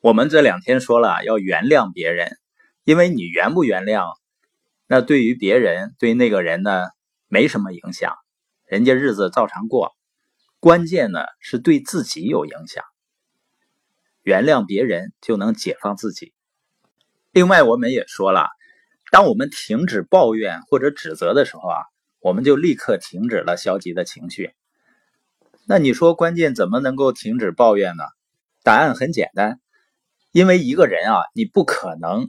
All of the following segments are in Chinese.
我们这两天说了要原谅别人，因为你原不原谅，那对于别人对那个人呢没什么影响，人家日子照常过。关键呢是对自己有影响，原谅别人就能解放自己。另外，我们也说了，当我们停止抱怨或者指责的时候啊，我们就立刻停止了消极的情绪。那你说关键怎么能够停止抱怨呢？答案很简单，因为一个人啊，你不可能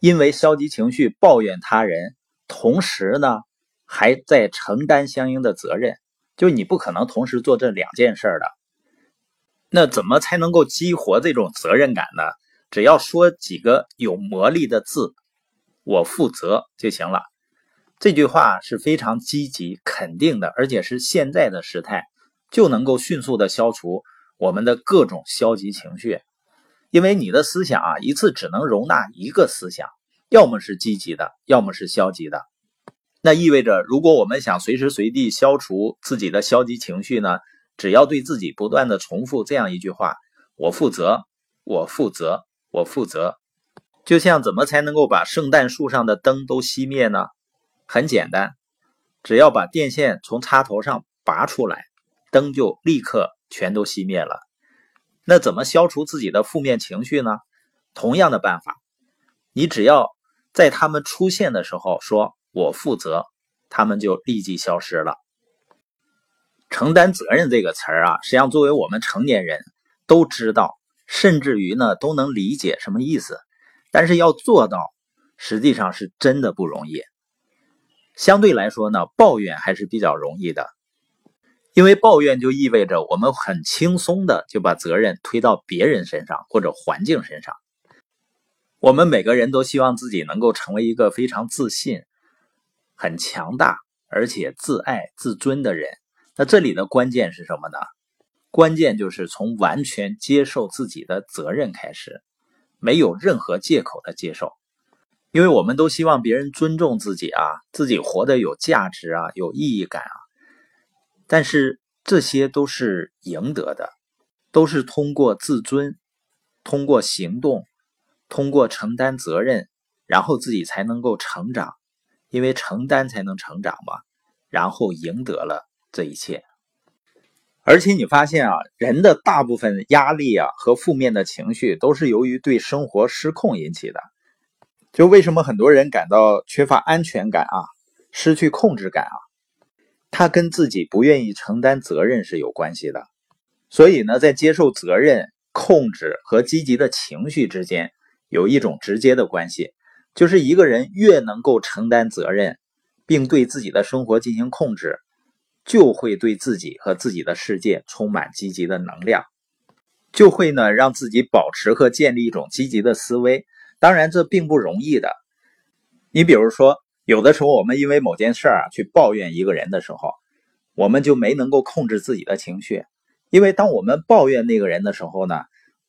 因为消极情绪抱怨他人，同时呢还在承担相应的责任。就你不可能同时做这两件事的，那怎么才能够激活这种责任感呢？只要说几个有魔力的字，“我负责”就行了。这句话是非常积极、肯定的，而且是现在的时态，就能够迅速的消除我们的各种消极情绪。因为你的思想啊，一次只能容纳一个思想，要么是积极的，要么是消极的。那意味着，如果我们想随时随地消除自己的消极情绪呢？只要对自己不断的重复这样一句话：“我负责，我负责，我负责。”就像怎么才能够把圣诞树上的灯都熄灭呢？很简单，只要把电线从插头上拔出来，灯就立刻全都熄灭了。那怎么消除自己的负面情绪呢？同样的办法，你只要在他们出现的时候说。我负责，他们就立即消失了。承担责任这个词儿啊，实际上作为我们成年人都知道，甚至于呢都能理解什么意思。但是要做到，实际上是真的不容易。相对来说呢，抱怨还是比较容易的，因为抱怨就意味着我们很轻松的就把责任推到别人身上或者环境身上。我们每个人都希望自己能够成为一个非常自信。很强大而且自爱自尊的人，那这里的关键是什么呢？关键就是从完全接受自己的责任开始，没有任何借口的接受。因为我们都希望别人尊重自己啊，自己活得有价值啊，有意义感啊。但是这些都是赢得的，都是通过自尊，通过行动，通过承担责任，然后自己才能够成长。因为承担才能成长嘛，然后赢得了这一切。而且你发现啊，人的大部分压力啊和负面的情绪都是由于对生活失控引起的。就为什么很多人感到缺乏安全感啊，失去控制感啊，他跟自己不愿意承担责任是有关系的。所以呢，在接受责任、控制和积极的情绪之间有一种直接的关系。就是一个人越能够承担责任，并对自己的生活进行控制，就会对自己和自己的世界充满积极的能量，就会呢让自己保持和建立一种积极的思维。当然，这并不容易的。你比如说，有的时候我们因为某件事儿啊去抱怨一个人的时候，我们就没能够控制自己的情绪，因为当我们抱怨那个人的时候呢，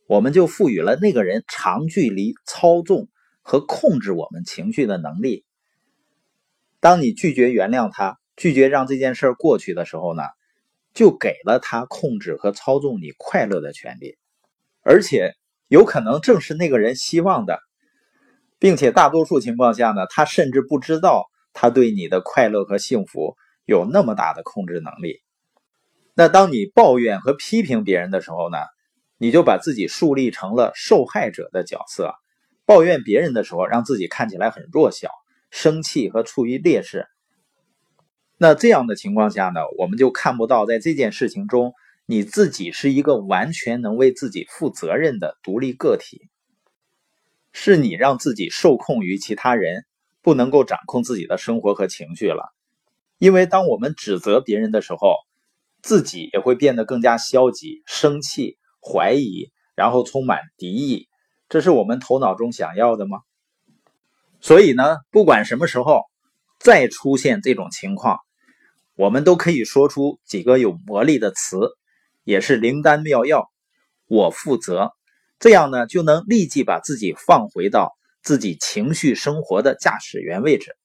我们就赋予了那个人长距离操纵。和控制我们情绪的能力。当你拒绝原谅他，拒绝让这件事过去的时候呢，就给了他控制和操纵你快乐的权利，而且有可能正是那个人希望的，并且大多数情况下呢，他甚至不知道他对你的快乐和幸福有那么大的控制能力。那当你抱怨和批评别人的时候呢，你就把自己树立成了受害者的角色。抱怨别人的时候，让自己看起来很弱小、生气和处于劣势。那这样的情况下呢，我们就看不到在这件事情中，你自己是一个完全能为自己负责任的独立个体。是你让自己受控于其他人，不能够掌控自己的生活和情绪了。因为当我们指责别人的时候，自己也会变得更加消极、生气、怀疑，然后充满敌意。这是我们头脑中想要的吗？所以呢，不管什么时候再出现这种情况，我们都可以说出几个有魔力的词，也是灵丹妙药。我负责，这样呢，就能立即把自己放回到自己情绪生活的驾驶员位置。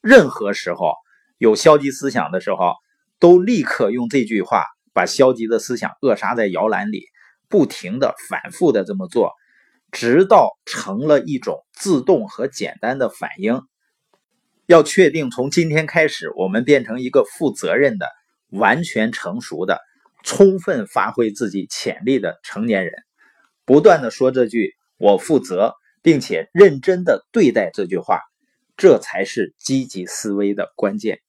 任何时候有消极思想的时候，都立刻用这句话把消极的思想扼杀在摇篮里。不停的、反复的这么做，直到成了一种自动和简单的反应。要确定从今天开始，我们变成一个负责任的、完全成熟的、充分发挥自己潜力的成年人，不断的说这句“我负责”，并且认真的对待这句话，这才是积极思维的关键。